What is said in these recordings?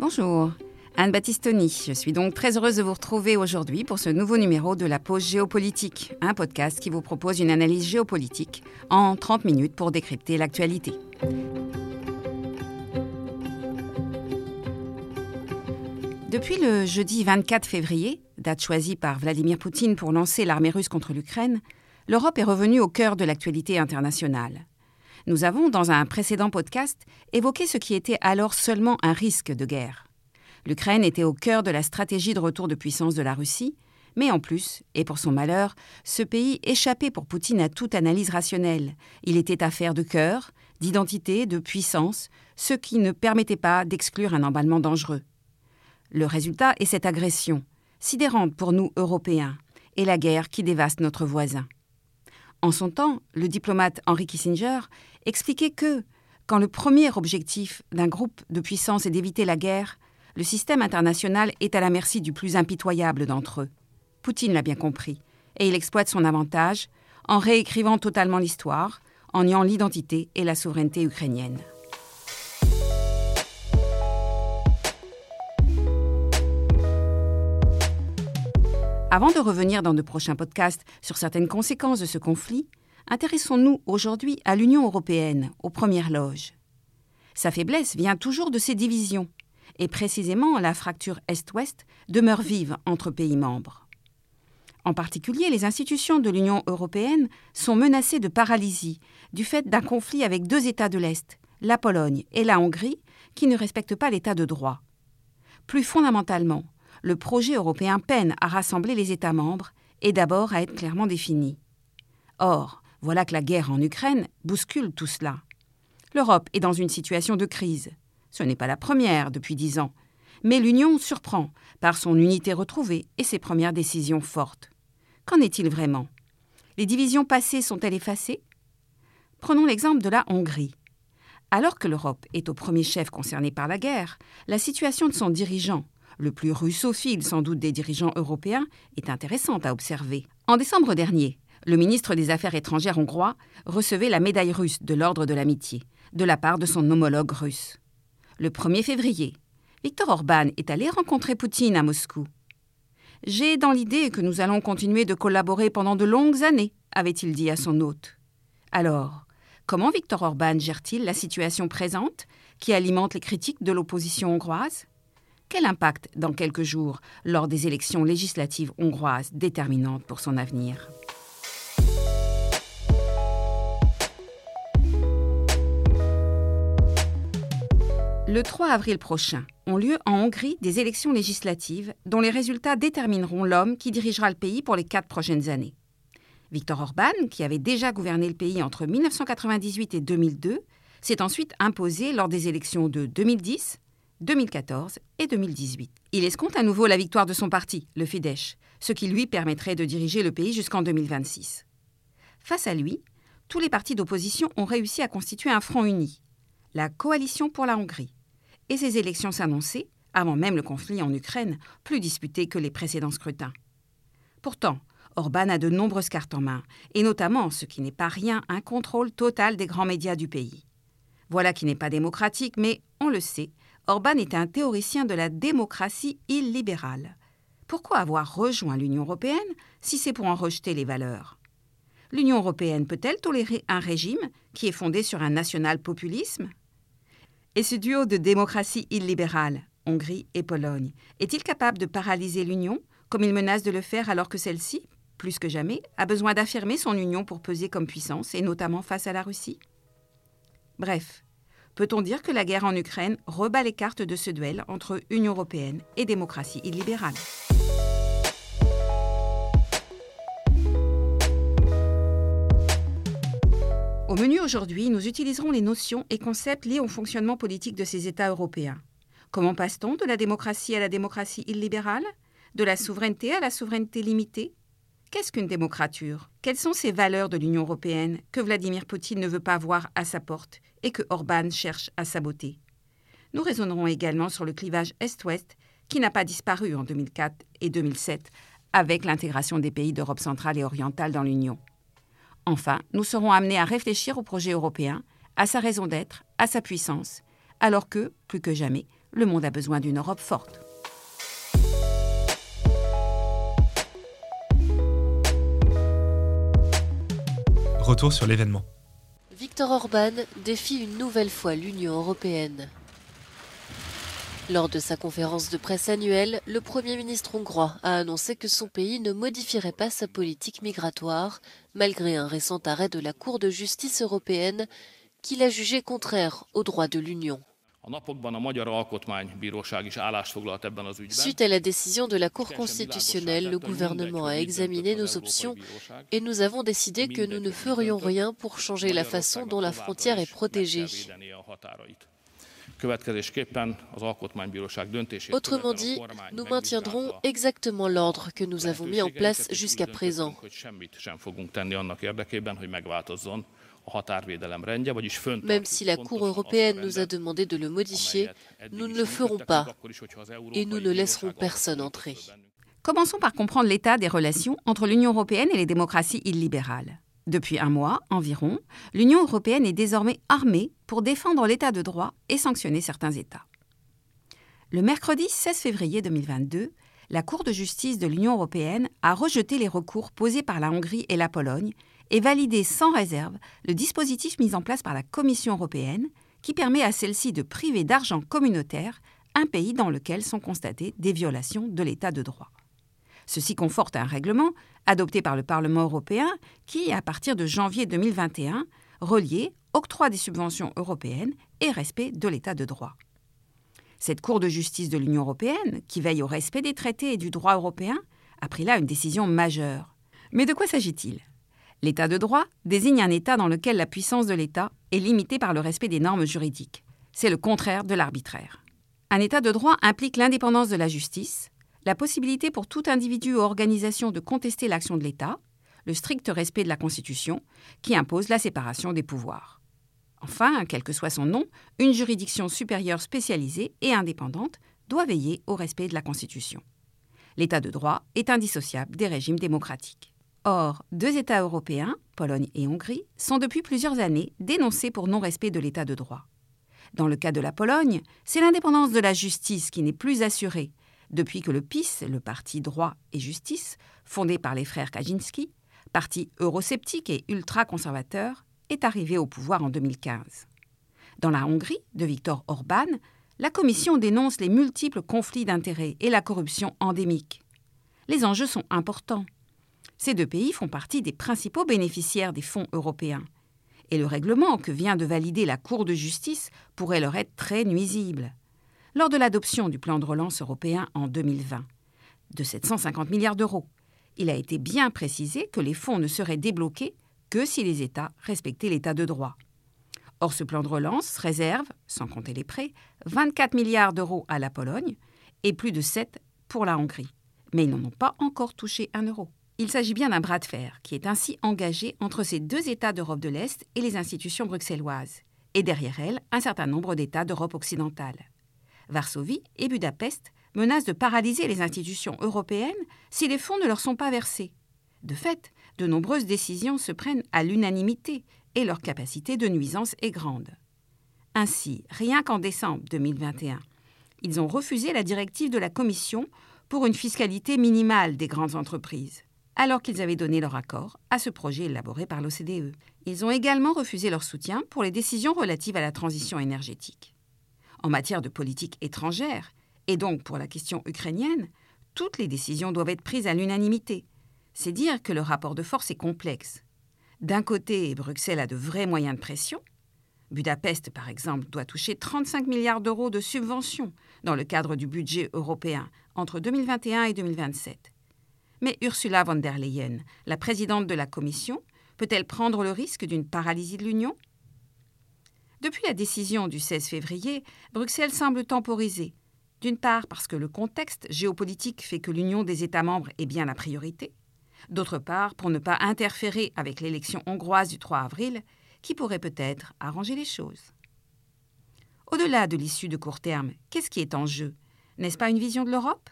Bonjour, Anne Battistoni. Je suis donc très heureuse de vous retrouver aujourd'hui pour ce nouveau numéro de la pause géopolitique, un podcast qui vous propose une analyse géopolitique en 30 minutes pour décrypter l'actualité. Depuis le jeudi 24 février, date choisie par Vladimir Poutine pour lancer l'armée russe contre l'Ukraine, l'Europe est revenue au cœur de l'actualité internationale. Nous avons, dans un précédent podcast, évoqué ce qui était alors seulement un risque de guerre. L'Ukraine était au cœur de la stratégie de retour de puissance de la Russie, mais en plus, et pour son malheur, ce pays échappait pour Poutine à toute analyse rationnelle. Il était affaire de cœur, d'identité, de puissance, ce qui ne permettait pas d'exclure un emballement dangereux. Le résultat est cette agression, sidérante pour nous Européens, et la guerre qui dévaste notre voisin. En son temps, le diplomate Henry Kissinger expliquait que, quand le premier objectif d'un groupe de puissance est d'éviter la guerre, le système international est à la merci du plus impitoyable d'entre eux. Poutine l'a bien compris, et il exploite son avantage en réécrivant totalement l'histoire, en niant l'identité et la souveraineté ukrainienne. Avant de revenir dans de prochains podcasts sur certaines conséquences de ce conflit, intéressons-nous aujourd'hui à l'Union européenne, aux premières loges. Sa faiblesse vient toujours de ses divisions, et précisément la fracture Est-Ouest demeure vive entre pays membres. En particulier, les institutions de l'Union européenne sont menacées de paralysie du fait d'un conflit avec deux États de l'Est, la Pologne et la Hongrie, qui ne respectent pas l'État de droit. Plus fondamentalement, le projet européen peine à rassembler les États membres et d'abord à être clairement défini. Or, voilà que la guerre en Ukraine bouscule tout cela. L'Europe est dans une situation de crise. Ce n'est pas la première depuis dix ans, mais l'Union surprend par son unité retrouvée et ses premières décisions fortes. Qu'en est-il vraiment? Les divisions passées sont-elles effacées? Prenons l'exemple de la Hongrie. Alors que l'Europe est au premier chef concerné par la guerre, la situation de son dirigeant, le plus russophile sans doute des dirigeants européens, est intéressante à observer. En décembre dernier, le ministre des Affaires étrangères hongrois recevait la médaille russe de l'Ordre de l'Amitié, de la part de son homologue russe. Le 1er février, Viktor Orban est allé rencontrer Poutine à Moscou. J'ai dans l'idée que nous allons continuer de collaborer pendant de longues années, avait-il dit à son hôte. Alors, comment Viktor Orban gère-t-il la situation présente qui alimente les critiques de l'opposition hongroise? Quel impact dans quelques jours lors des élections législatives hongroises déterminantes pour son avenir? Le 3 avril prochain ont lieu en Hongrie des élections législatives dont les résultats détermineront l'homme qui dirigera le pays pour les quatre prochaines années. Viktor Orban, qui avait déjà gouverné le pays entre 1998 et 2002, s'est ensuite imposé lors des élections de 2010, 2014 et 2018. Il escompte à nouveau la victoire de son parti, le Fidesz, ce qui lui permettrait de diriger le pays jusqu'en 2026. Face à lui, tous les partis d'opposition ont réussi à constituer un front uni, la Coalition pour la Hongrie. Et ces élections s'annonçaient, avant même le conflit en Ukraine, plus disputées que les précédents scrutins. Pourtant, Orban a de nombreuses cartes en main, et notamment, ce qui n'est pas rien, un contrôle total des grands médias du pays. Voilà qui n'est pas démocratique, mais, on le sait, Orban est un théoricien de la démocratie illibérale. Pourquoi avoir rejoint l'Union européenne si c'est pour en rejeter les valeurs? L'Union européenne peut-elle tolérer un régime qui est fondé sur un national-populisme? Et ce duo de démocratie illibérale, Hongrie et Pologne, est-il capable de paralyser l'Union, comme il menace de le faire alors que celle-ci, plus que jamais, a besoin d'affirmer son union pour peser comme puissance, et notamment face à la Russie? Bref, Peut-on dire que la guerre en Ukraine rebat les cartes de ce duel entre Union européenne et démocratie illibérale? Au menu aujourd'hui, nous utiliserons les notions et concepts liés au fonctionnement politique de ces États européens. Comment passe-t-on de la démocratie à la démocratie illibérale? De la souveraineté à la souveraineté limitée? Qu'est-ce qu'une démocrature? Quelles sont ces valeurs de l'Union européenne que Vladimir Poutine ne veut pas voir à sa porte? Et que Orban cherche à saboter Nous raisonnerons également sur le clivage Est-Ouest qui n'a pas disparu en 2004 et 2007 avec l'intégration des pays d'Europe centrale et orientale dans l'Union. Enfin, nous serons amenés à réfléchir au projet européen, à sa raison d'être, à sa puissance, alors que, plus que jamais, le monde a besoin d'une Europe forte. Retour sur l'événement. Viktor Orban défie une nouvelle fois l'Union européenne. Lors de sa conférence de presse annuelle, le Premier ministre hongrois a annoncé que son pays ne modifierait pas sa politique migratoire, malgré un récent arrêt de la Cour de justice européenne qu'il a jugé contraire aux droits de l'Union. Suite à la décision de la Cour constitutionnelle, le gouvernement a examiné nos options et nous avons décidé que nous ne ferions rien pour changer la façon dont la frontière est protégée. Autrement dit, nous maintiendrons exactement l'ordre que nous avons mis en place jusqu'à présent. Même si la Cour européenne nous a demandé de le modifier, nous ne le ferons pas et nous ne laisserons personne entrer. Commençons par comprendre l'état des relations entre l'Union européenne et les démocraties illibérales. Depuis un mois environ, l'Union européenne est désormais armée pour défendre l'état de droit et sanctionner certains États. Le mercredi 16 février 2022, la Cour de justice de l'Union européenne a rejeté les recours posés par la Hongrie et la Pologne et validé sans réserve le dispositif mis en place par la Commission européenne qui permet à celle-ci de priver d'argent communautaire un pays dans lequel sont constatées des violations de l'état de droit. Ceci conforte un règlement adopté par le Parlement européen qui, à partir de janvier 2021, reliait octroi des subventions européennes et respect de l'état de droit. Cette Cour de justice de l'Union européenne, qui veille au respect des traités et du droit européen, a pris là une décision majeure. Mais de quoi s'agit-il? L'état de droit désigne un état dans lequel la puissance de l'État est limitée par le respect des normes juridiques. C'est le contraire de l'arbitraire. Un état de droit implique l'indépendance de la justice, la possibilité pour tout individu ou organisation de contester l'action de l'État, le strict respect de la Constitution, qui impose la séparation des pouvoirs. Enfin, quel que soit son nom, une juridiction supérieure spécialisée et indépendante doit veiller au respect de la Constitution. L'état de droit est indissociable des régimes démocratiques. Or, deux États européens, Pologne et Hongrie, sont depuis plusieurs années dénoncés pour non-respect de l'état de droit. Dans le cas de la Pologne, c'est l'indépendance de la justice qui n'est plus assurée depuis que le PIS, le Parti droit et justice, fondé par les frères Kaczynski, parti eurosceptique et ultra-conservateur, est arrivé au pouvoir en 2015. Dans la Hongrie de Viktor Orban, la Commission dénonce les multiples conflits d'intérêts et la corruption endémique. Les enjeux sont importants. Ces deux pays font partie des principaux bénéficiaires des fonds européens. Et le règlement que vient de valider la Cour de justice pourrait leur être très nuisible lors de l'adoption du plan de relance européen en 2020, de 750 milliards d'euros. Il a été bien précisé que les fonds ne seraient débloqués que si les États respectaient l'état de droit. Or, ce plan de relance réserve, sans compter les prêts, 24 milliards d'euros à la Pologne et plus de 7 pour la Hongrie. Mais ils n'en ont pas encore touché un euro. Il s'agit bien d'un bras de fer qui est ainsi engagé entre ces deux États d'Europe de l'Est et les institutions bruxelloises, et derrière elles un certain nombre d'États d'Europe occidentale. Varsovie et Budapest menacent de paralyser les institutions européennes si les fonds ne leur sont pas versés. De fait, de nombreuses décisions se prennent à l'unanimité et leur capacité de nuisance est grande. Ainsi, rien qu'en décembre 2021, ils ont refusé la directive de la Commission pour une fiscalité minimale des grandes entreprises, alors qu'ils avaient donné leur accord à ce projet élaboré par l'OCDE. Ils ont également refusé leur soutien pour les décisions relatives à la transition énergétique. En matière de politique étrangère, et donc pour la question ukrainienne, toutes les décisions doivent être prises à l'unanimité. C'est dire que le rapport de force est complexe. D'un côté, Bruxelles a de vrais moyens de pression. Budapest, par exemple, doit toucher 35 milliards d'euros de subventions dans le cadre du budget européen entre 2021 et 2027. Mais Ursula von der Leyen, la présidente de la Commission, peut-elle prendre le risque d'une paralysie de l'Union? Depuis la décision du 16 février, Bruxelles semble temporiser. D'une part parce que le contexte géopolitique fait que l'union des États membres est bien la priorité. D'autre part pour ne pas interférer avec l'élection hongroise du 3 avril, qui pourrait peut-être arranger les choses. Au-delà de l'issue de court terme, qu'est-ce qui est en jeu? N'est-ce pas une vision de l'Europe?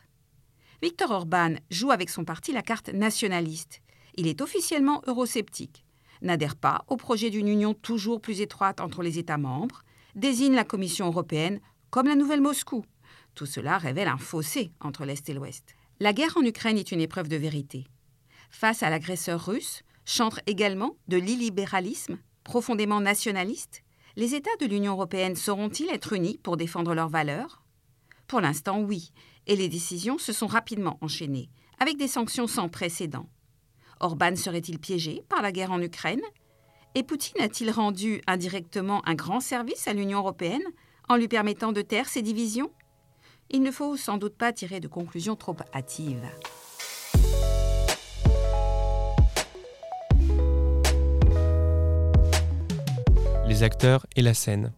Viktor Orban joue avec son parti la carte nationaliste. Il est officiellement eurosceptique n'adhère pas au projet d'une union toujours plus étroite entre les États membres, désigne la Commission européenne comme la nouvelle Moscou Tout cela révèle un fossé entre l'Est et l'Ouest. La guerre en Ukraine est une épreuve de vérité. Face à l'agresseur russe, chantre également de l'illibéralisme profondément nationaliste, les États de l'Union européenne sauront-ils être unis pour défendre leurs valeurs? Pour l'instant, oui, et les décisions se sont rapidement enchaînées, avec des sanctions sans précédent. Orban serait-il piégé par la guerre en Ukraine? Et Poutine a-t-il rendu indirectement un grand service à l'Union européenne en lui permettant de taire ses divisions? Il ne faut sans doute pas tirer de conclusions trop hâtives. Les acteurs et la scène.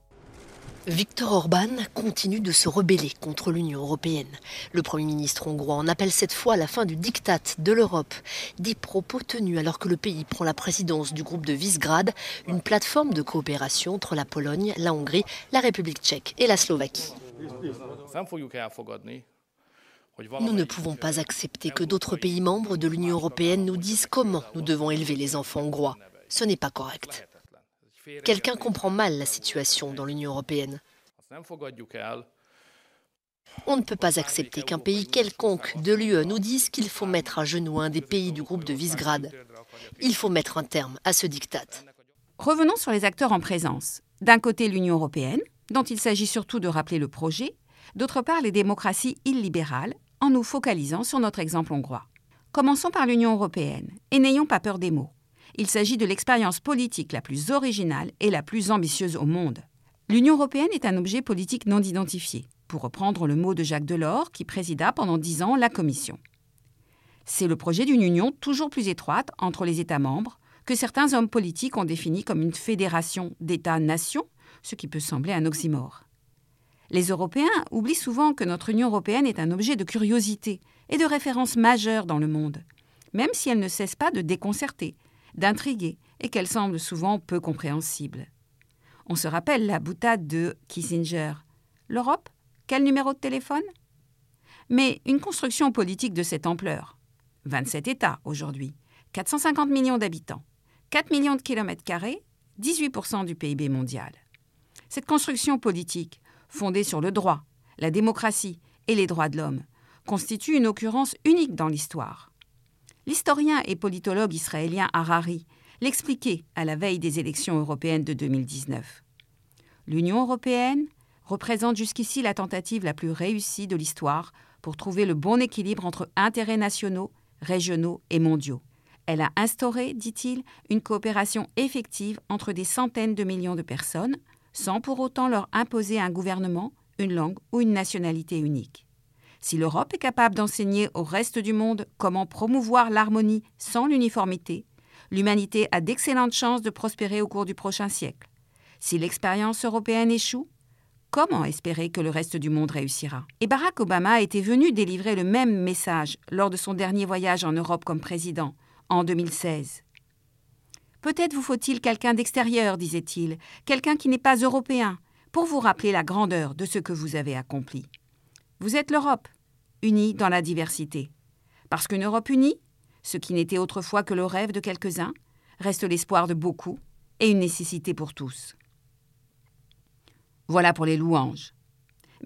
Viktor Orban continue de se rebeller contre l'Union européenne. Le Premier ministre hongrois en appelle cette fois à la fin du diktat de l'Europe. Des propos tenus alors que le pays prend la présidence du groupe de Visegrad, une plateforme de coopération entre la Pologne, la Hongrie, la République tchèque et la Slovaquie. Nous ne pouvons pas accepter que d'autres pays membres de l'Union européenne nous disent comment nous devons élever les enfants hongrois. Ce n'est pas correct. Quelqu'un comprend mal la situation dans l'Union européenne. On ne peut pas accepter qu'un pays quelconque de l'UE nous dise qu'il faut mettre à genoux un des pays du groupe de Visegrad. Il faut mettre un terme à ce diktat. Revenons sur les acteurs en présence. D'un côté, l'Union européenne, dont il s'agit surtout de rappeler le projet, d'autre part, les démocraties illibérales, en nous focalisant sur notre exemple hongrois. Commençons par l'Union européenne, et n'ayons pas peur des mots. Il s'agit de l'expérience politique la plus originale et la plus ambitieuse au monde. L'Union européenne est un objet politique non identifié, pour reprendre le mot de Jacques Delors, qui présida pendant dix ans la Commission. C'est le projet d'une union toujours plus étroite entre les États membres, que certains hommes politiques ont défini comme une fédération d'États-nations, ce qui peut sembler un oxymore. Les Européens oublient souvent que notre Union européenne est un objet de curiosité et de référence majeure dans le monde, même si elle ne cesse pas de déconcerter, d'intriguer et qu'elle semble souvent peu compréhensible. On se rappelle la boutade de Kissinger. L'Europe? Quel numéro de téléphone? Mais une construction politique de cette ampleur, 27 États aujourd'hui, 450 millions d'habitants, 4 millions de kilomètres carrés, 18% du PIB mondial. Cette construction politique, fondée sur le droit, la démocratie et les droits de l'homme, constitue une occurrence unique dans l'histoire. L'historien et politologue israélien Harari l'expliquait à la veille des élections européennes de 2019. L'Union européenne représente jusqu'ici la tentative la plus réussie de l'histoire pour trouver le bon équilibre entre intérêts nationaux, régionaux et mondiaux. Elle a instauré, dit-il, une coopération effective entre des centaines de millions de personnes, sans pour autant leur imposer un gouvernement, une langue ou une nationalité unique. Si l'Europe est capable d'enseigner au reste du monde comment promouvoir l'harmonie sans l'uniformité, l'humanité a d'excellentes chances de prospérer au cours du prochain siècle. Si l'expérience européenne échoue, comment espérer que le reste du monde réussira? Et Barack Obama était venu délivrer le même message lors de son dernier voyage en Europe comme président, en 2016. Peut-être vous faut-il quelqu'un d'extérieur, disait-il, quelqu'un qui n'est pas européen, pour vous rappeler la grandeur de ce que vous avez accompli. Vous êtes l'Europe, unie dans la diversité. Parce qu'une Europe unie, ce qui n'était autrefois que le rêve de quelques-uns, reste l'espoir de beaucoup et une nécessité pour tous. Voilà pour les louanges.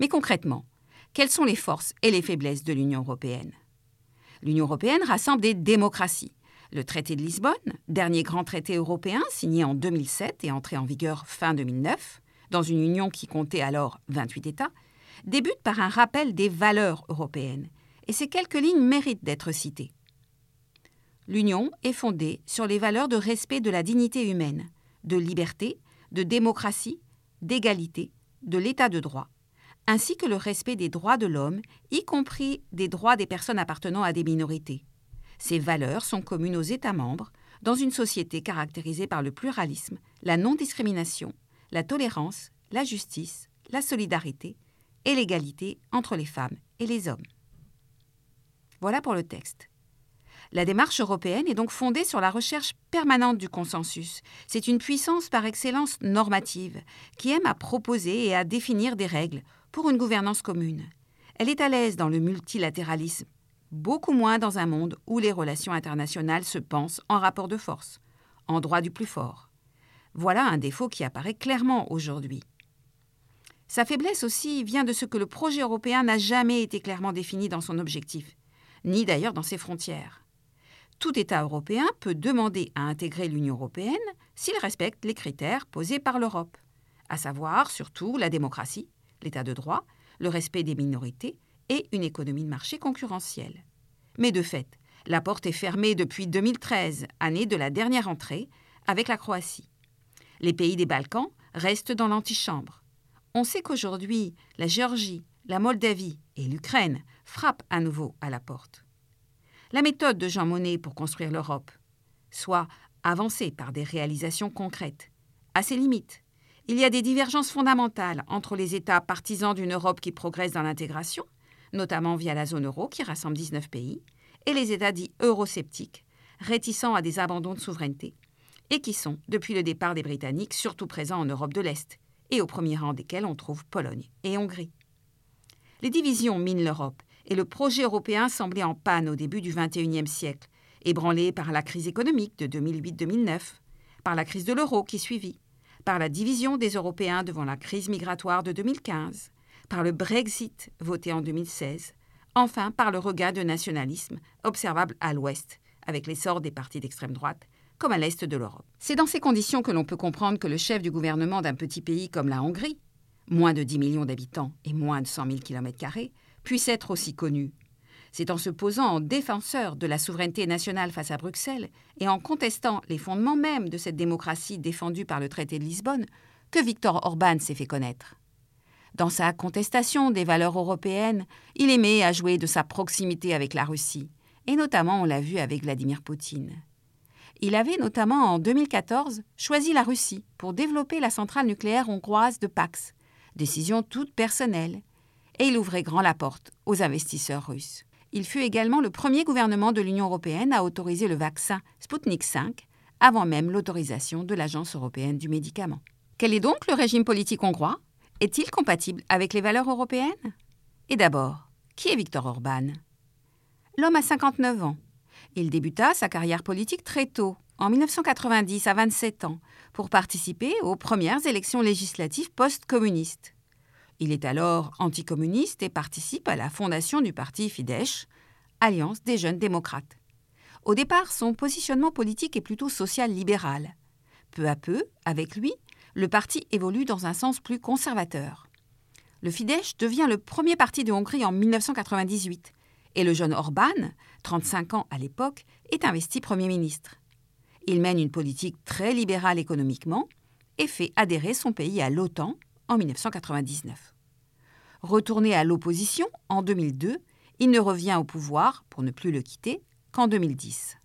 Mais concrètement, quelles sont les forces et les faiblesses de l'Union européenne? L'Union européenne rassemble des démocraties. Le traité de Lisbonne, dernier grand traité européen signé en 2007 et entré en vigueur fin 2009, dans une union qui comptait alors 28 États, débute par un rappel des valeurs européennes, et ces quelques lignes méritent d'être citées. L'Union est fondée sur les valeurs de respect de la dignité humaine, de liberté, de démocratie, d'égalité, de l'état de droit, ainsi que le respect des droits de l'homme, y compris des droits des personnes appartenant à des minorités. Ces valeurs sont communes aux États membres dans une société caractérisée par le pluralisme, la non-discrimination, la tolérance, la justice, la solidarité, et l'égalité entre les femmes et les hommes. Voilà pour le texte. La démarche européenne est donc fondée sur la recherche permanente du consensus. C'est une puissance par excellence normative qui aime à proposer et à définir des règles pour une gouvernance commune. Elle est à l'aise dans le multilatéralisme, beaucoup moins dans un monde où les relations internationales se pensent en rapport de force, en droit du plus fort. Voilà un défaut qui apparaît clairement aujourd'hui. Sa faiblesse aussi vient de ce que le projet européen n'a jamais été clairement défini dans son objectif, ni d'ailleurs dans ses frontières. Tout État européen peut demander à intégrer l'Union européenne s'il respecte les critères posés par l'Europe, à savoir surtout la démocratie, l'état de droit, le respect des minorités et une économie de marché concurrentielle. Mais de fait, la porte est fermée depuis 2013, année de la dernière entrée, avec la Croatie. Les pays des Balkans restent dans l'antichambre. On sait qu'aujourd'hui, la Géorgie, la Moldavie et l'Ukraine frappent à nouveau à la porte. La méthode de Jean Monnet pour construire l'Europe, soit avancer par des réalisations concrètes, a ses limites. Il y a des divergences fondamentales entre les États partisans d'une Europe qui progresse dans l'intégration, notamment via la zone euro qui rassemble 19 pays, et les États dits eurosceptiques, réticents à des abandons de souveraineté, et qui sont, depuis le départ des Britanniques, surtout présents en Europe de l'Est, et au premier rang desquels on trouve Pologne et Hongrie. Les divisions minent l'Europe, et le projet européen semblait en panne au début du XXIe siècle, ébranlé par la crise économique de 2008-2009, par la crise de l'euro qui suivit, par la division des Européens devant la crise migratoire de 2015, par le Brexit voté en 2016, enfin par le regain de nationalisme observable à l'Ouest, avec l'essor des partis d'extrême droite, comme à l'Est de l'Europe. C'est dans ces conditions que l'on peut comprendre que le chef du gouvernement d'un petit pays comme la Hongrie, moins de 10 millions d'habitants et moins de 100 000 km, puisse être aussi connu. C'est en se posant en défenseur de la souveraineté nationale face à Bruxelles et en contestant les fondements même de cette démocratie défendue par le traité de Lisbonne que Viktor Orban s'est fait connaître. Dans sa contestation des valeurs européennes, il aimait à jouer de sa proximité avec la Russie, et notamment on l'a vu avec Vladimir Poutine. Il avait notamment en 2014 choisi la Russie pour développer la centrale nucléaire hongroise de Pax, décision toute personnelle, et il ouvrait grand la porte aux investisseurs russes. Il fut également le premier gouvernement de l'Union européenne à autoriser le vaccin Sputnik V avant même l'autorisation de l'Agence européenne du médicament. Quel est donc le régime politique hongrois? Est-il compatible avec les valeurs européennes? Et d'abord, qui est Viktor Orban? L'homme a 59 ans. Il débuta sa carrière politique très tôt, en 1990 à 27 ans, pour participer aux premières élections législatives post-communistes. Il est alors anticommuniste et participe à la fondation du parti Fidesz, Alliance des jeunes démocrates. Au départ, son positionnement politique est plutôt social-libéral. Peu à peu, avec lui, le parti évolue dans un sens plus conservateur. Le Fidesz devient le premier parti de Hongrie en 1998 et le jeune Orban, 35 ans à l'époque, est investi Premier ministre. Il mène une politique très libérale économiquement et fait adhérer son pays à l'OTAN en 1999. Retourné à l'opposition en 2002, il ne revient au pouvoir, pour ne plus le quitter, qu'en 2010.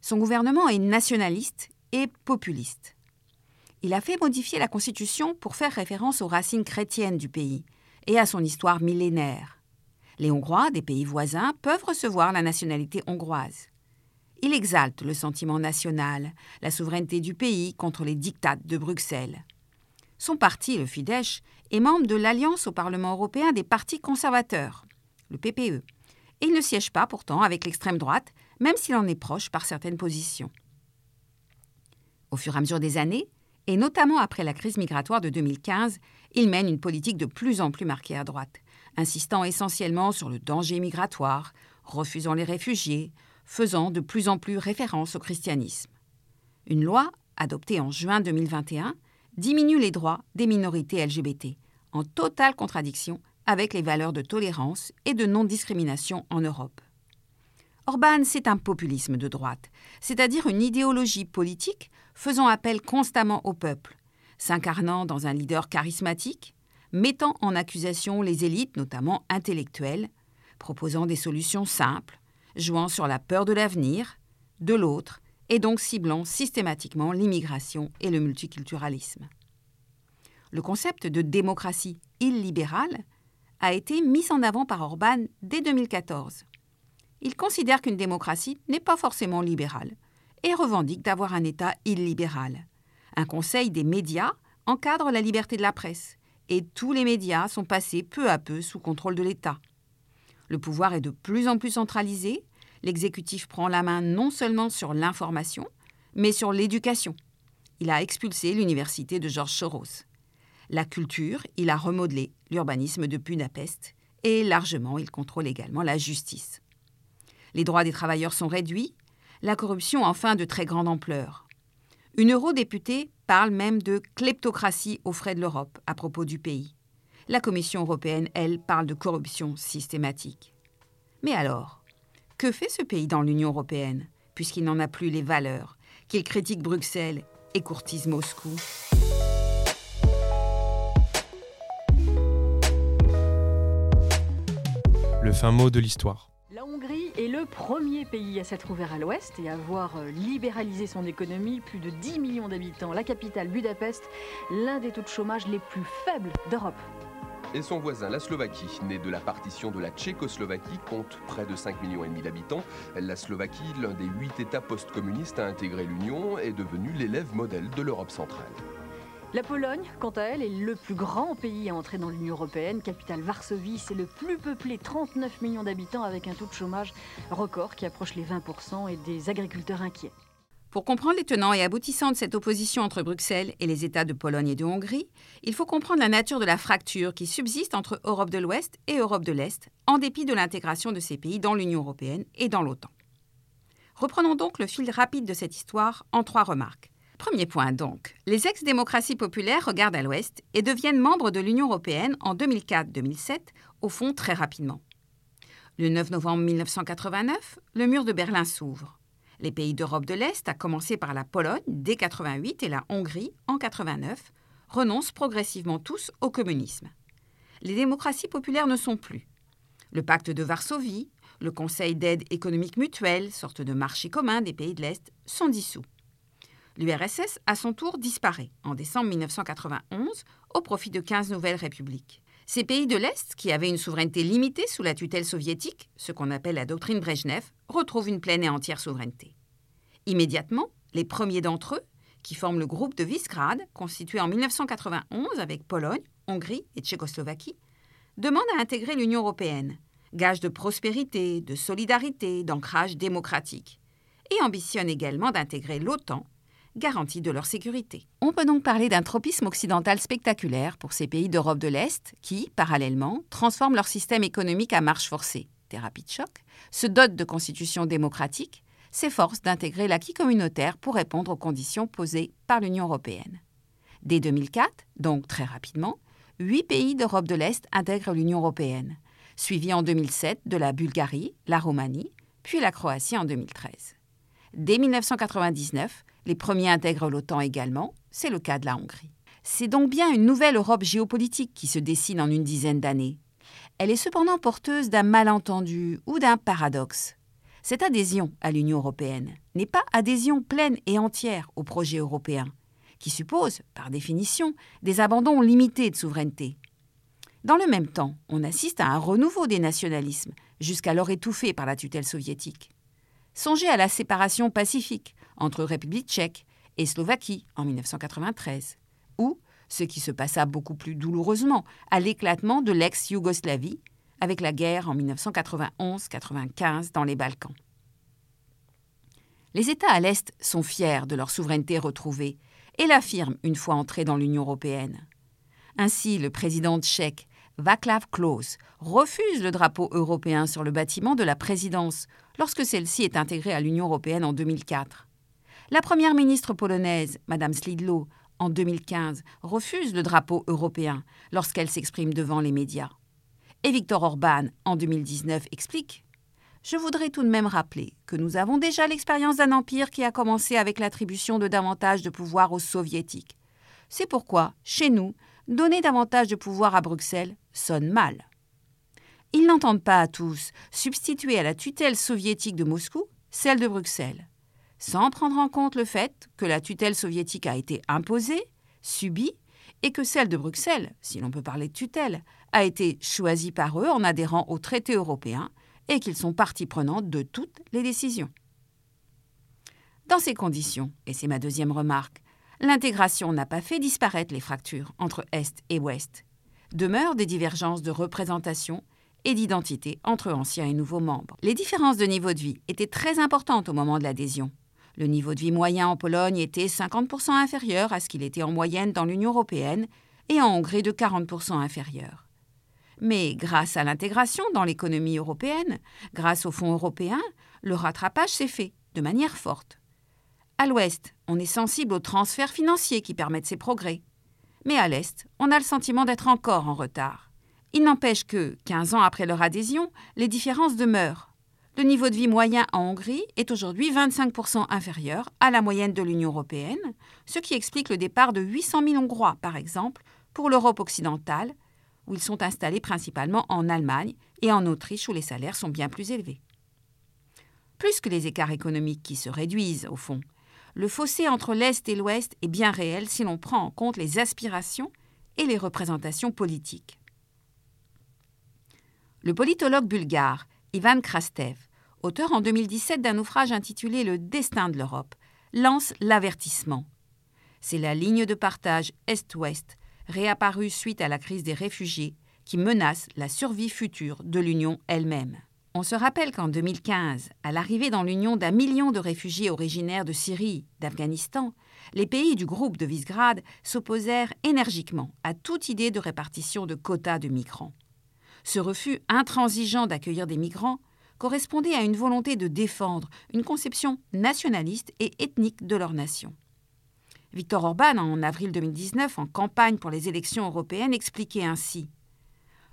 Son gouvernement est nationaliste et populiste. Il a fait modifier la Constitution pour faire référence aux racines chrétiennes du pays et à son histoire millénaire. Les Hongrois des pays voisins peuvent recevoir la nationalité hongroise. Il exalte le sentiment national, la souveraineté du pays contre les dictates de Bruxelles. Son parti, le Fidesz, est membre de l'Alliance au Parlement européen des partis conservateurs, le PPE, et il ne siège pas pourtant avec l'extrême droite, même s'il en est proche par certaines positions. Au fur et à mesure des années, et notamment après la crise migratoire de 2015, il mène une politique de plus en plus marquée à droite, insistant essentiellement sur le danger migratoire, refusant les réfugiés, faisant de plus en plus référence au christianisme. Une loi, adoptée en juin 2021, diminue les droits des minorités LGBT, en totale contradiction avec les valeurs de tolérance et de non-discrimination en Europe. Orban, c'est un populisme de droite, c'est-à-dire une idéologie politique faisant appel constamment au peuple, s'incarnant dans un leader charismatique, mettant en accusation les élites, notamment intellectuelles, proposant des solutions simples, jouant sur la peur de l'avenir, de l'autre, et donc ciblant systématiquement l'immigration et le multiculturalisme. Le concept de démocratie illibérale a été mis en avant par Orban dès 2014. Il considère qu'une démocratie n'est pas forcément libérale, et revendique d'avoir un État illibéral. Un conseil des médias encadre la liberté de la presse, et tous les médias sont passés peu à peu sous contrôle de l'État. Le pouvoir est de plus en plus centralisé, l'exécutif prend la main non seulement sur l'information, mais sur l'éducation. Il a expulsé l'université de George Soros. La culture, il a remodelé l'urbanisme de Budapest et largement il contrôle également la justice. Les droits des travailleurs sont réduits, la corruption enfin de très grande ampleur. Une eurodéputée parle même de kleptocratie aux frais de l'Europe à propos du pays. La Commission européenne, elle, parle de corruption systématique. Mais alors, que fait ce pays dans l'Union européenne, puisqu'il n'en a plus les valeurs, qu'il critique Bruxelles et courtise Moscou? Le fin mot de l'histoire. Est le premier pays à s'être ouvert à l'ouest et à avoir euh, libéralisé son économie. Plus de 10 millions d'habitants, la capitale Budapest, l'un des taux de chômage les plus faibles d'Europe. Et son voisin, la Slovaquie, né de la partition de la Tchécoslovaquie, compte près de 5 millions d'habitants. La Slovaquie, l'un des huit États post-communistes à intégrer l'Union, est devenu l'élève modèle de l'Europe centrale. La Pologne, quant à elle, est le plus grand pays à entrer dans l'Union européenne. Capitale Varsovie, c'est le plus peuplé, 39 millions d'habitants, avec un taux de chômage record qui approche les 20% et des agriculteurs inquiets. Pour comprendre les tenants et aboutissants de cette opposition entre Bruxelles et les États de Pologne et de Hongrie, il faut comprendre la nature de la fracture qui subsiste entre Europe de l'Ouest et Europe de l'Est, en dépit de l'intégration de ces pays dans l'Union européenne et dans l'OTAN. Reprenons donc le fil rapide de cette histoire en trois remarques. Premier point donc, les ex-démocraties populaires regardent à l'ouest et deviennent membres de l'Union européenne en 2004-2007, au fond très rapidement. Le 9 novembre 1989, le mur de Berlin s'ouvre. Les pays d'Europe de l'Est, à commencer par la Pologne dès 88 et la Hongrie en 89, renoncent progressivement tous au communisme. Les démocraties populaires ne sont plus. Le pacte de Varsovie, le Conseil d'aide économique mutuelle, sorte de marché commun des pays de l'Est, sont dissous. L'URSS, à son tour, disparaît en décembre 1991 au profit de 15 nouvelles républiques. Ces pays de l'Est, qui avaient une souveraineté limitée sous la tutelle soviétique, ce qu'on appelle la doctrine Brejnev, retrouvent une pleine et entière souveraineté. Immédiatement, les premiers d'entre eux, qui forment le groupe de Visegrad, constitué en 1991 avec Pologne, Hongrie et Tchécoslovaquie, demandent à intégrer l'Union européenne, gage de prospérité, de solidarité, d'ancrage démocratique, et ambitionnent également d'intégrer l'OTAN, garantie de leur sécurité. On peut donc parler d'un tropisme occidental spectaculaire pour ces pays d'Europe de l'Est qui, parallèlement, transforment leur système économique à marche forcée, thérapie de choc, se dotent de constitutions démocratiques, s'efforcent d'intégrer l'acquis communautaire pour répondre aux conditions posées par l'Union européenne. Dès 2004, donc très rapidement, huit pays d'Europe de l'Est intègrent l'Union européenne, suivis en 2007 de la Bulgarie, la Roumanie, puis la Croatie en 2013. Dès 1999, les premiers intègrent l'OTAN également, c'est le cas de la Hongrie. C'est donc bien une nouvelle Europe géopolitique qui se dessine en une dizaine d'années. Elle est cependant porteuse d'un malentendu ou d'un paradoxe. Cette adhésion à l'Union européenne n'est pas adhésion pleine et entière au projet européen, qui suppose, par définition, des abandons limités de souveraineté. Dans le même temps, on assiste à un renouveau des nationalismes, jusqu'alors étouffés par la tutelle soviétique. Songez à la séparation pacifique entre République tchèque et Slovaquie en 1993, ou, ce qui se passa beaucoup plus douloureusement, à l'éclatement de l'ex-Yougoslavie avec la guerre en 1991-95 dans les Balkans. Les États à l'Est sont fiers de leur souveraineté retrouvée et l'affirment une fois entrés dans l'Union européenne. Ainsi, le président tchèque Václav Klaus refuse le drapeau européen sur le bâtiment de la présidence lorsque celle-ci est intégrée à l'Union européenne en 2004. La première ministre polonaise, Mme Slidlo, en 2015, refuse le drapeau européen lorsqu'elle s'exprime devant les médias. Et Viktor Orban, en 2019, explique Je voudrais tout de même rappeler que nous avons déjà l'expérience d'un empire qui a commencé avec l'attribution de davantage de pouvoir aux soviétiques. C'est pourquoi, chez nous, donner davantage de pouvoir à Bruxelles sonne mal. Ils n'entendent pas à tous substituer à la tutelle soviétique de Moscou celle de Bruxelles, sans prendre en compte le fait que la tutelle soviétique a été imposée, subie, et que celle de Bruxelles, si l'on peut parler de tutelle, a été choisie par eux en adhérant au traité européen et qu'ils sont partie prenante de toutes les décisions. Dans ces conditions, et c'est ma deuxième remarque, l'intégration n'a pas fait disparaître les fractures entre Est et Ouest. Demeurent des divergences de représentation et d'identité entre anciens et nouveaux membres. Les différences de niveau de vie étaient très importantes au moment de l'adhésion. Le niveau de vie moyen en Pologne était 50% inférieur à ce qu'il était en moyenne dans l'Union européenne, et en Hongrie de 40% inférieur. Mais grâce à l'intégration dans l'économie européenne, grâce aux fonds européens, le rattrapage s'est fait de manière forte. À l'ouest, on est sensible aux transferts financiers qui permettent ces progrès. Mais à l'est, on a le sentiment d'être encore en retard. Il n'empêche que, 15 ans après leur adhésion, les différences demeurent. Le niveau de vie moyen en Hongrie est aujourd'hui 25% inférieur à la moyenne de l'Union européenne, ce qui explique le départ de 800 000 Hongrois, par exemple, pour l'Europe occidentale, où ils sont installés principalement en Allemagne et en Autriche où les salaires sont bien plus élevés. Plus que les écarts économiques qui se réduisent, au fond, le fossé entre l'Est et l'Ouest est bien réel si l'on prend en compte les aspirations et les représentations politiques. Le politologue bulgare Ivan Krastev, auteur en 2017 d'un ouvrage intitulé Le destin de l'Europe, lance l'avertissement. C'est la ligne de partage Est-Ouest réapparue suite à la crise des réfugiés, qui menace la survie future de l'Union elle-même. On se rappelle qu'en 2015, à l'arrivée dans l'Union d'un million de réfugiés originaires de Syrie, d'Afghanistan, les pays du groupe de Visegrad s'opposèrent énergiquement à toute idée de répartition de quotas de migrants. Ce refus intransigeant d'accueillir des migrants correspondait à une volonté de défendre une conception nationaliste et ethnique de leur nation. Victor Orban, en avril 2019, en campagne pour les élections européennes, expliquait ainsi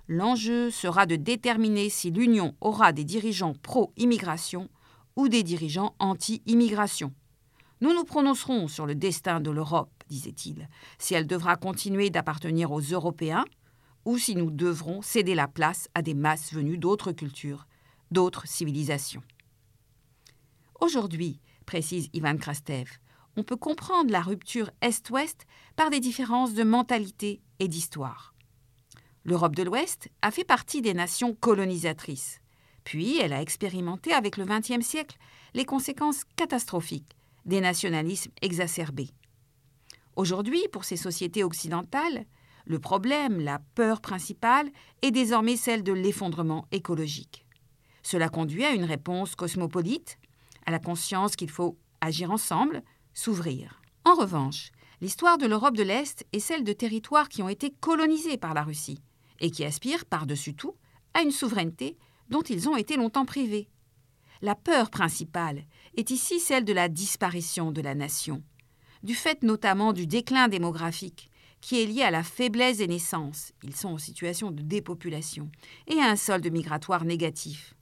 L'enjeu sera de déterminer si l'Union aura des dirigeants pro-immigration ou des dirigeants anti-immigration. Nous nous prononcerons sur le destin de l'Europe, disait-il, si elle devra continuer d'appartenir aux Européens ou si nous devrons céder la place à des masses venues d'autres cultures, d'autres civilisations. Aujourd'hui, précise Ivan Krastev, on peut comprendre la rupture Est-Ouest par des différences de mentalité et d'histoire. L'Europe de l'Ouest a fait partie des nations colonisatrices, puis elle a expérimenté avec le XXe siècle les conséquences catastrophiques des nationalismes exacerbés. Aujourd'hui, pour ces sociétés occidentales, le problème, la peur principale, est désormais celle de l'effondrement écologique. Cela conduit à une réponse cosmopolite, à la conscience qu'il faut agir ensemble, s'ouvrir. En revanche, l'histoire de l'Europe de l'Est est celle de territoires qui ont été colonisés par la Russie et qui aspirent par-dessus tout à une souveraineté dont ils ont été longtemps privés. La peur principale est ici celle de la disparition de la nation, du fait notamment du déclin démographique qui est lié à la faiblesse des naissances, ils sont en situation de dépopulation, et à un solde migratoire négatif.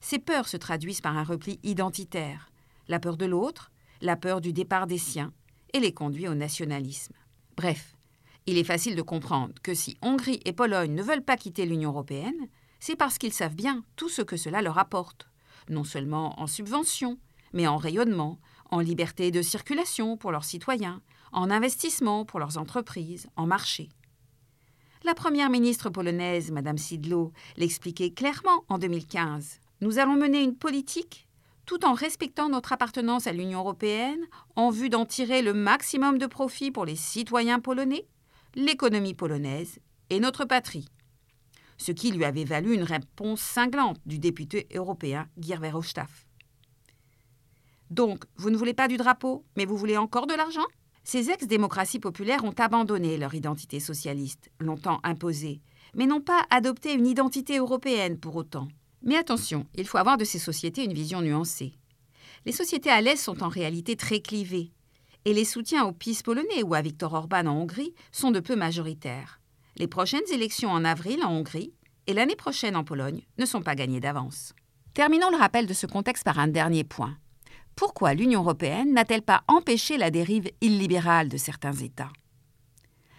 Ces peurs se traduisent par un repli identitaire, la peur de l'autre, la peur du départ des siens, et les conduit au nationalisme. Bref, il est facile de comprendre que si Hongrie et Pologne ne veulent pas quitter l'Union européenne, c'est parce qu'ils savent bien tout ce que cela leur apporte, non seulement en subventions, mais en rayonnement, en liberté de circulation pour leurs citoyens, en investissement pour leurs entreprises, en marché. La première ministre polonaise, Mme Sidlo, l'expliquait clairement en 2015. Nous allons mener une politique tout en respectant notre appartenance à l'Union européenne en vue d'en tirer le maximum de profit pour les citoyens polonais, l'économie polonaise et notre patrie. Ce qui lui avait valu une réponse cinglante du député européen Guy Verhofstadt. Donc, vous ne voulez pas du drapeau, mais vous voulez encore de l'argent? Ces ex-démocraties populaires ont abandonné leur identité socialiste, longtemps imposée, mais n'ont pas adopté une identité européenne pour autant. Mais attention, il faut avoir de ces sociétés une vision nuancée. Les sociétés à l'Est sont en réalité très clivées, et les soutiens au PiS polonais ou à Viktor Orban en Hongrie sont de peu majoritaires. Les prochaines élections en avril en Hongrie et l'année prochaine en Pologne ne sont pas gagnées d'avance. Terminons le rappel de ce contexte par un dernier point pourquoi l'Union européenne n'a-t-elle pas empêché la dérive illibérale de certains États?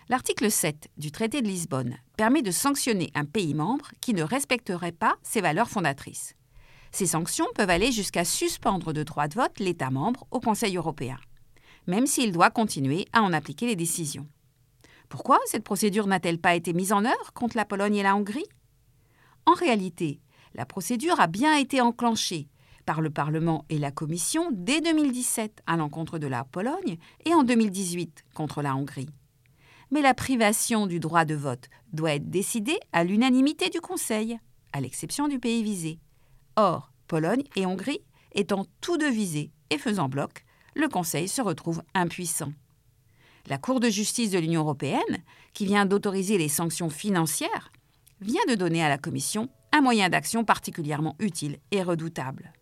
L'article 7 du traité de Lisbonne permet de sanctionner un pays membre qui ne respecterait pas ses valeurs fondatrices. Ces sanctions peuvent aller jusqu'à suspendre de droit de vote l'État membre au Conseil européen, même s'il doit continuer à en appliquer les décisions. Pourquoi cette procédure n'a-t-elle pas été mise en œuvre contre la Pologne et la Hongrie? En réalité, la procédure a bien été enclenchée par le Parlement et la Commission dès 2017 à l'encontre de la Pologne et en 2018 contre la Hongrie. Mais la privation du droit de vote doit être décidée à l'unanimité du Conseil, à l'exception du pays visé. Or, Pologne et Hongrie étant tous deux visés et faisant bloc, le Conseil se retrouve impuissant. La Cour de justice de l'Union européenne, qui vient d'autoriser les sanctions financières, vient de donner à la Commission un moyen d'action particulièrement utile et redoutable.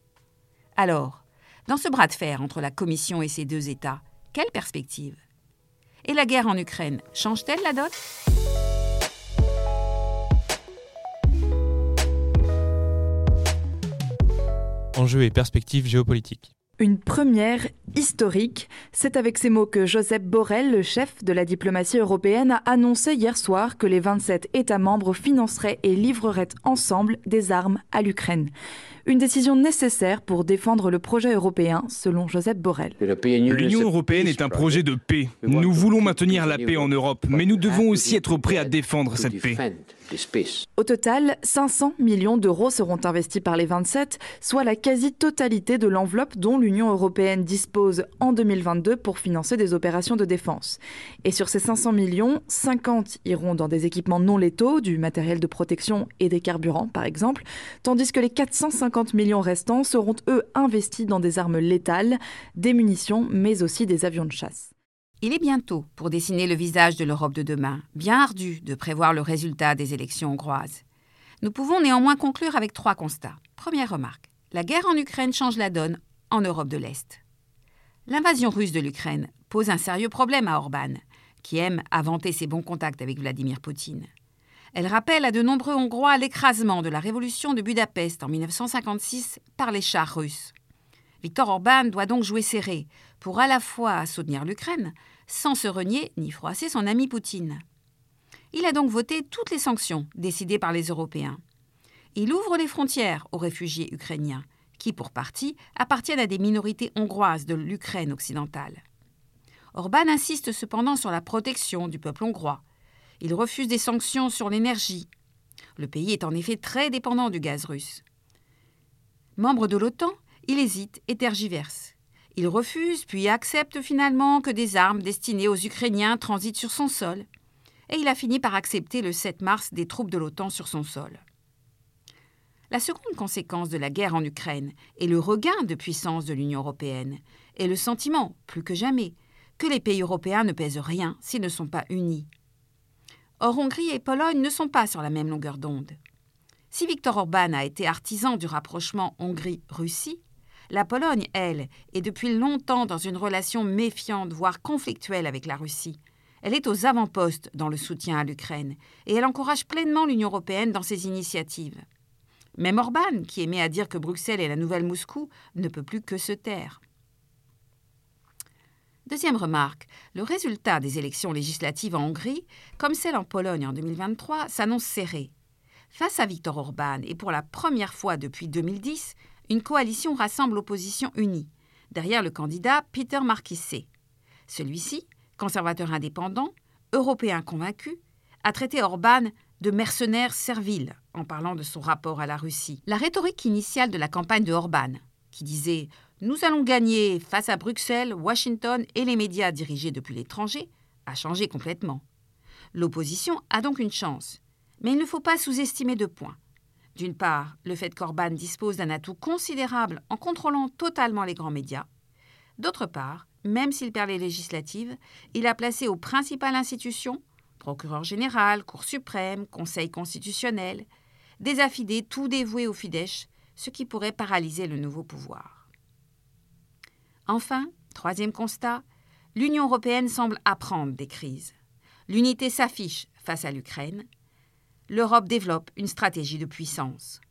Alors, dans ce bras de fer entre la Commission et ces deux États, quelle perspective? Et la guerre en Ukraine change-t-elle la donne? Enjeux et perspectives géopolitiques. Une première historique. C'est avec ces mots que Joseph Borrell, le chef de la diplomatie européenne, a annoncé hier soir que les 27 États membres financeraient et livreraient ensemble des armes à l'Ukraine. Une décision nécessaire pour défendre le projet européen, selon Joseph Borrell. L'Union européenne est un projet de paix. Nous voulons maintenir la paix en Europe, mais nous devons aussi être prêts à défendre cette paix. Au total, 500 millions d'euros seront investis par les 27, soit la quasi-totalité de l'enveloppe dont l'Union européenne dispose en 2022 pour financer des opérations de défense. Et sur ces 500 millions, 50 iront dans des équipements non létaux, du matériel de protection et des carburants par exemple, tandis que les 450 millions restants seront eux investis dans des armes létales, des munitions, mais aussi des avions de chasse. Il est bientôt pour dessiner le visage de l'Europe de demain, bien ardu de prévoir le résultat des élections hongroises. Nous pouvons néanmoins conclure avec trois constats. Première remarque, la guerre en Ukraine change la donne en Europe de l'Est. L'invasion russe de l'Ukraine pose un sérieux problème à Orban, qui aime vanter ses bons contacts avec Vladimir Poutine. Elle rappelle à de nombreux Hongrois l'écrasement de la révolution de Budapest en 1956 par les chars russes. Viktor Orban doit donc jouer serré pour à la fois soutenir l'Ukraine sans se renier ni froisser son ami Poutine. Il a donc voté toutes les sanctions décidées par les Européens. Il ouvre les frontières aux réfugiés ukrainiens, qui pour partie appartiennent à des minorités hongroises de l'Ukraine occidentale. Orban insiste cependant sur la protection du peuple hongrois. Il refuse des sanctions sur l'énergie. Le pays est en effet très dépendant du gaz russe. Membre de l'OTAN, il hésite et tergiverse. Il refuse puis accepte finalement que des armes destinées aux Ukrainiens transitent sur son sol. Et il a fini par accepter le 7 mars des troupes de l'OTAN sur son sol. La seconde conséquence de la guerre en Ukraine est le regain de puissance de l'Union européenne et le sentiment, plus que jamais, que les pays européens ne pèsent rien s'ils ne sont pas unis. Or, Hongrie et Pologne ne sont pas sur la même longueur d'onde. Si Viktor Orban a été artisan du rapprochement Hongrie-Russie, la Pologne, elle, est depuis longtemps dans une relation méfiante, voire conflictuelle avec la Russie. Elle est aux avant-postes dans le soutien à l'Ukraine, et elle encourage pleinement l'Union européenne dans ses initiatives. Même Orban, qui aimait à dire que Bruxelles est la nouvelle Moscou, ne peut plus que se taire. Deuxième remarque, le résultat des élections législatives en Hongrie, comme celle en Pologne en 2023, s'annonce serré. Face à Viktor Orban, et pour la première fois depuis 2010, une coalition rassemble l'opposition unie, derrière le candidat Peter Markissé. Celui-ci, conservateur indépendant, européen convaincu, a traité Orban de mercenaire servile en parlant de son rapport à la Russie. La rhétorique initiale de la campagne de Orban, qui disait Nous allons gagner face à Bruxelles, Washington et les médias dirigés depuis l'étranger, a changé complètement. L'opposition a donc une chance, mais il ne faut pas sous-estimer deux points. D'une part, le fait qu'Orban dispose d'un atout considérable en contrôlant totalement les grands médias. D'autre part, même s'il perd les législatives, il a placé aux principales institutions, procureur général, Cour suprême, Conseil constitutionnel, des affidés tout dévoués au Fidesz, ce qui pourrait paralyser le nouveau pouvoir. Enfin, troisième constat, l'Union européenne semble apprendre des crises. L'unité s'affiche face à l'Ukraine, l'Europe développe une stratégie de puissance.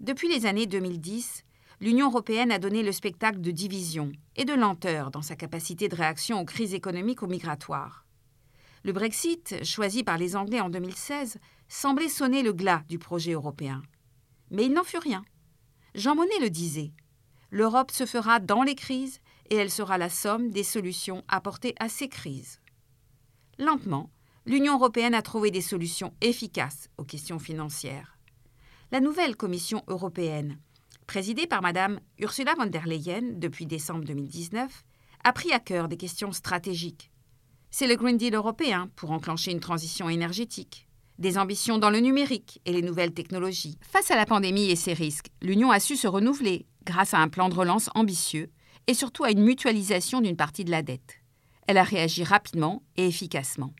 Depuis les années 2010, l'Union européenne a donné le spectacle de division et de lenteur dans sa capacité de réaction aux crises économiques ou migratoires. Le Brexit, choisi par les Anglais en 2016, semblait sonner le glas du projet européen. Mais il n'en fut rien. Jean Monnet le disait L'Europe se fera dans les crises et elle sera la somme des solutions apportées à ces crises. Lentement, l'Union européenne a trouvé des solutions efficaces aux questions financières. La nouvelle Commission européenne, présidée par Mme Ursula von der Leyen depuis décembre 2019, a pris à cœur des questions stratégiques. C'est le Green Deal européen pour enclencher une transition énergétique, des ambitions dans le numérique et les nouvelles technologies. Face à la pandémie et ses risques, l'Union a su se renouveler grâce à un plan de relance ambitieux et surtout à une mutualisation d'une partie de la dette. elle a réagi rapidement et efficacement.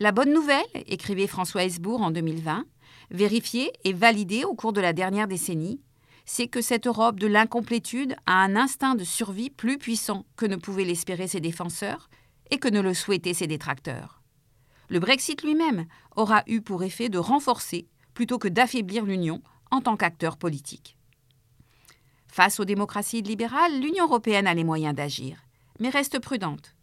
La bonne nouvelle, écrivait François Hesbourg en 2020, vérifiée et validée au cours de la dernière décennie, c'est que cette Europe de l'incomplétude a un instinct de survie plus puissant que ne pouvaient l'espérer ses défenseurs et que ne le souhaitaient ses détracteurs. Le Brexit lui-même aura eu pour effet de renforcer plutôt que d'affaiblir l'Union en tant qu'acteur politique. Face aux démocraties libérales, l'Union européenne a les moyens d'agir, mais reste prudente.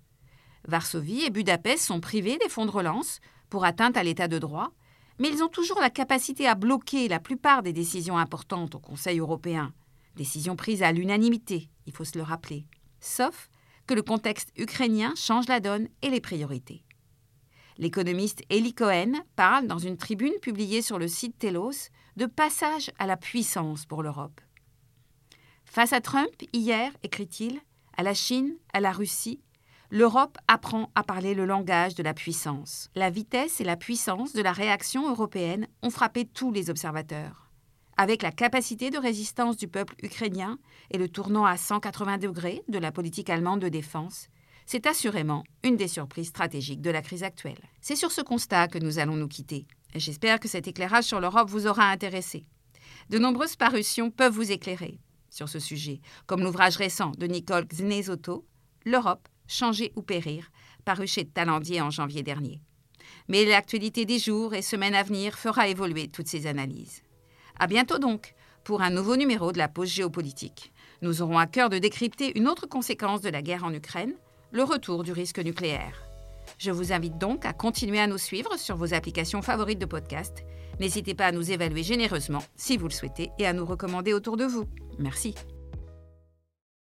Varsovie et Budapest sont privés des fonds de relance pour atteinte à l'état de droit, mais ils ont toujours la capacité à bloquer la plupart des décisions importantes au Conseil européen, décisions prises à l'unanimité, il faut se le rappeler, sauf que le contexte ukrainien change la donne et les priorités. L'économiste Eli Cohen parle dans une tribune publiée sur le site Telos de passage à la puissance pour l'Europe. Face à Trump, hier, écrit-il, à la Chine, à la Russie, l'Europe apprend à parler le langage de la puissance. La vitesse et la puissance de la réaction européenne ont frappé tous les observateurs. Avec la capacité de résistance du peuple ukrainien et le tournant à 180 degrés de la politique allemande de défense, c'est assurément une des surprises stratégiques de la crise actuelle. C'est sur ce constat que nous allons nous quitter. J'espère que cet éclairage sur l'Europe vous aura intéressé. De nombreuses parutions peuvent vous éclairer sur ce sujet, comme l'ouvrage récent de Nicole Znezotto, L'Europe, changer ou périr, paru chez Talendier en janvier dernier. Mais l'actualité des jours et semaines à venir fera évoluer toutes ces analyses. À bientôt donc pour un nouveau numéro de la pause géopolitique. Nous aurons à cœur de décrypter une autre conséquence de la guerre en Ukraine, le retour du risque nucléaire. Je vous invite donc à continuer à nous suivre sur vos applications favorites de podcast. N'hésitez pas à nous évaluer généreusement si vous le souhaitez et à nous recommander autour de vous. Merci.